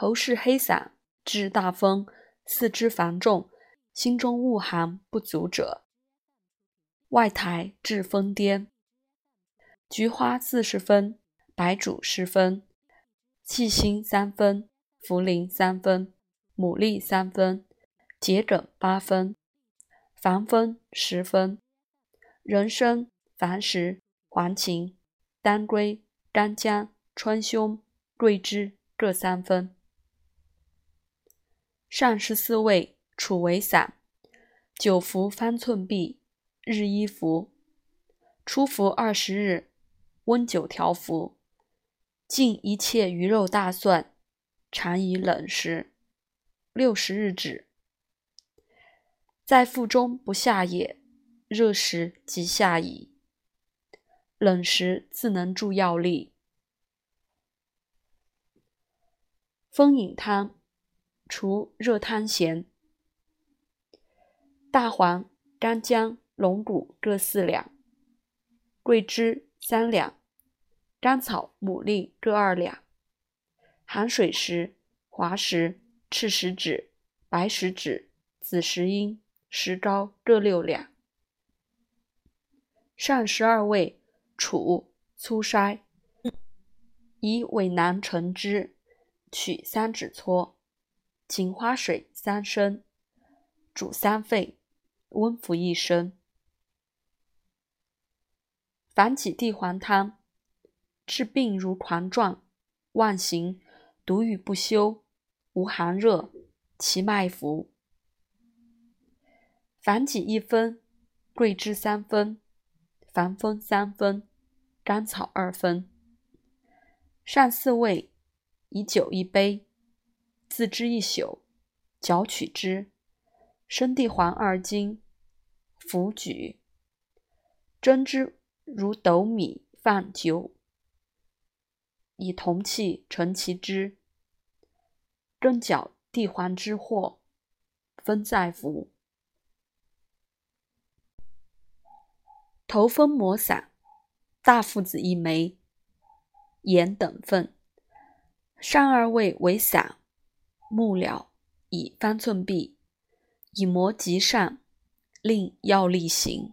喉是黑散，治大风，四肢繁重，心中恶寒不足者，外台治疯癫。菊花四十分，白术十分，细辛三分，茯苓三分，牡蛎三分，桔梗八分，防风十分，人参、矾石、黄芩、当归、干姜、川芎、桂枝各三分。上十四味，处为散，久服方寸匕，日一服，初服二十日，温酒调服。尽一切鱼肉大蒜，常以冷食，六十日止。在腹中不下也，热食即下矣。冷食自能助药力。风饮汤。除热汤咸，大黄、干姜、龙骨各四两，桂枝三两，甘草、牡蛎各二两，寒水石、滑石、赤石脂、白石脂、紫石英、石膏各六两。上十二味，楚粗筛，以尾囊盛之，取三指搓。芹花水三升，煮三沸，温服一升。反起地黄汤，治病如狂状，妄行，独语不休，无寒热，其脉浮。反起一分，桂枝三分，防风三分，甘草二分。上四味，以酒一杯。自之一宿，绞取之，生地黄二斤，服举，蒸之如斗米饭酒，以铜器盛其汁，更搅地黄之和，分再服。头风抹散，大附子一枚，盐等分。上二味为散。木了，以方寸匕，以磨极善，令要力行。